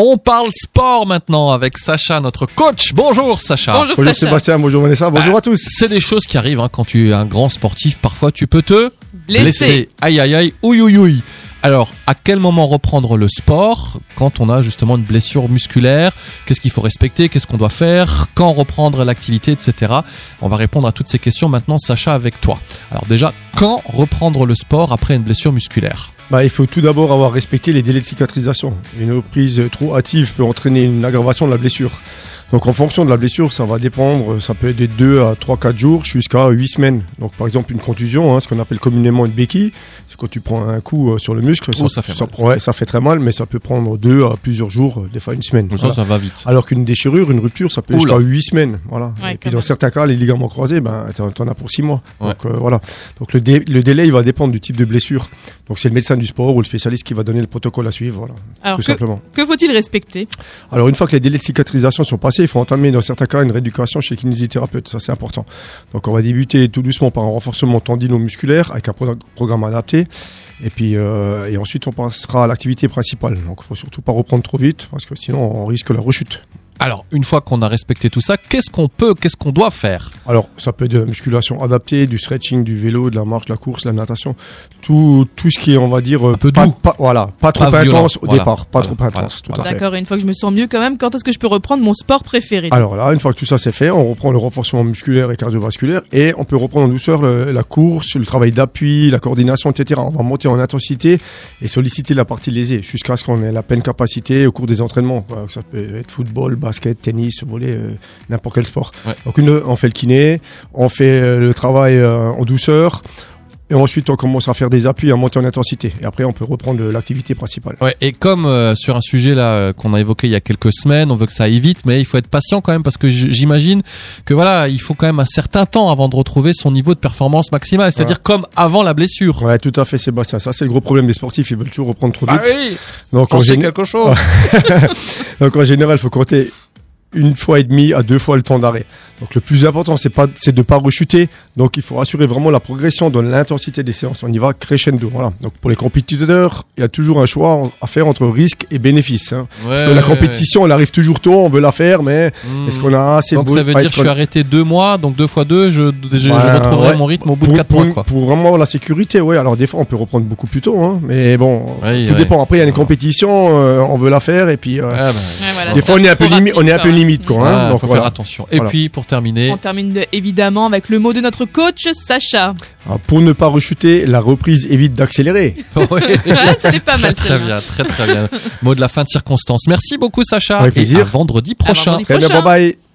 On parle sport maintenant avec Sacha, notre coach. Bonjour Sacha. Bonjour, Bonjour Sacha. Sébastien, bonjour Vanessa, bonjour à tous. C'est des choses qui arrivent hein, quand tu es un grand sportif. Parfois, tu peux te Blessé. Aïe aïe aïe. Ouïe ouïe ouïe. Alors, à quel moment reprendre le sport quand on a justement une blessure musculaire? Qu'est-ce qu'il faut respecter? Qu'est-ce qu'on doit faire? Quand reprendre l'activité, etc. On va répondre à toutes ces questions maintenant, Sacha, avec toi. Alors déjà, quand reprendre le sport après une blessure musculaire? Bah, il faut tout d'abord avoir respecté les délais de cicatrisation. Une reprise trop hâtive peut entraîner une aggravation de la blessure. Donc en fonction de la blessure, ça va dépendre, ça peut être de 2 à 3 4 jours jusqu'à 8 semaines. Donc par exemple une contusion, hein, ce qu'on appelle communément une béquille, c'est quand tu prends un coup euh, sur le muscle, Oh, ça fait mal. ouais, ça fait très mal mais ça peut prendre 2 à plusieurs jours, euh, des fois une semaine. Donc Voilà. ça, ça va vite. Alors qu'une déchirure, une rupture, ça peut Oula. jusqu'à 8 semaines. Voilà. Ouais, et puis dans même. certains cas, les ligaments croisés, ben, t'en t'en as pour 6 mois. Ouais. Donc euh, voilà. Donc le, dé- le délai, il va dépendre du type de blessure. Donc c'est le médecin du sport ou le spécialiste qui va donner le protocole à suivre. Voilà. Alors, tout que, simplement. que faut-il respecter? Alors une fois que les délais de cicatrisation sont passés, il faut entamer dans certains cas une rééducation chez kinésithérapeute. Ça c'est important. Donc on va débuter tout doucement par un renforcement tendino-musculaire avec un pro- programme adapté. Et puis euh, et ensuite on passera à l'activité principale. Donc faut surtout pas reprendre trop vite parce que sinon on risque la rechute. Alors, une fois qu'on a respecté tout ça, qu'est-ce qu'on peut, qu'est-ce qu'on doit faire? Alors, ça peut être de la musculation adaptée, du stretching, du vélo, de la marche, de la course, de la natation, tout, tout ce qui est, on va dire, Un peu pas, doux. pas- voilà, pas trop Pas violent, intense au voilà. départ, pas Voilà, trop intense, voilà, tout voilà. à fait. D'accord, une fois que je me sens mieux quand même, quand est-ce que je peux reprendre mon sport préféré? Alors là, une fois que tout ça c'est fait, on reprend le renforcement musculaire et cardiovasculaire et on peut reprendre en douceur le- la course, le travail d'appui, la coordination, etc. On va monter en intensité et solliciter la partie lésée jusqu'à ce qu'on ait la pleine capacité au cours des entraînements. Ça peut être football, basket, tennis, volley, euh, n'importe quel sport. Ouais. Donc une, on fait le kiné, on fait euh, le travail euh, en douceur et ensuite on commence à faire des appuis, à monter en intensité. Et après on peut reprendre l'activité principale. Ouais, et comme euh, sur un sujet là qu'on a évoqué il y a quelques semaines, on veut que ça aille vite, mais il faut être patient quand même parce que j'imagine que voilà, il faut quand même un certain temps avant de retrouver son niveau de performance maximale, c'est-à-dire comme avant la blessure. Ouais, tout à fait Sébastien. Ça c'est le gros problème des sportifs, ils veulent toujours reprendre trop vite. Bah oui, Donc j'en en quelque chose. Donc en général, il faut compter une fois et demie à deux fois le temps d'arrêt. Donc le plus important, c'est pas, c'est de pas rechuter. Donc il faut assurer vraiment la progression dans l'intensité des séances. On y va crescendo. Voilà. Donc pour les compétiteurs, il y a toujours un choix à faire entre risque et bénéfice. hein. Parce que la compétition, elle arrive toujours tôt, on veut la faire, mais est-ce qu'on a assez Hmm. Donc beau- ça veut dire que je suis arrêté deux mois, donc deux fois deux, je, je, je retrouverai ouais. mon rythme au bout pour, de quatre pour, mois. Quoi. pour vraiment la sécurité, oui. Alors des fois, on peut reprendre beaucoup plus tôt, hein, mais bon, tout ouais. dépend. Après, il y a une compétition, euh, on veut la faire, et puis euh, Ah, bah, des fois, on est un peu trop limite, on est un rapide, peu quoi. Limite, quoi. Hein, donc faut voilà. faire attention. Et Voilà. puis pour terminer, On termine de- évidemment avec le mot de notre coach, Sacha. Ah, Pour ne pas rechuter, la reprise évite d'accélérer. Ouais. N'est pas mal, Très bien, très très bien. Mot de la fin de circonstance. Merci beaucoup Sacha Avec et plaisir. à vendredi À prochain. vendredi Très bien, prochain. bye bye.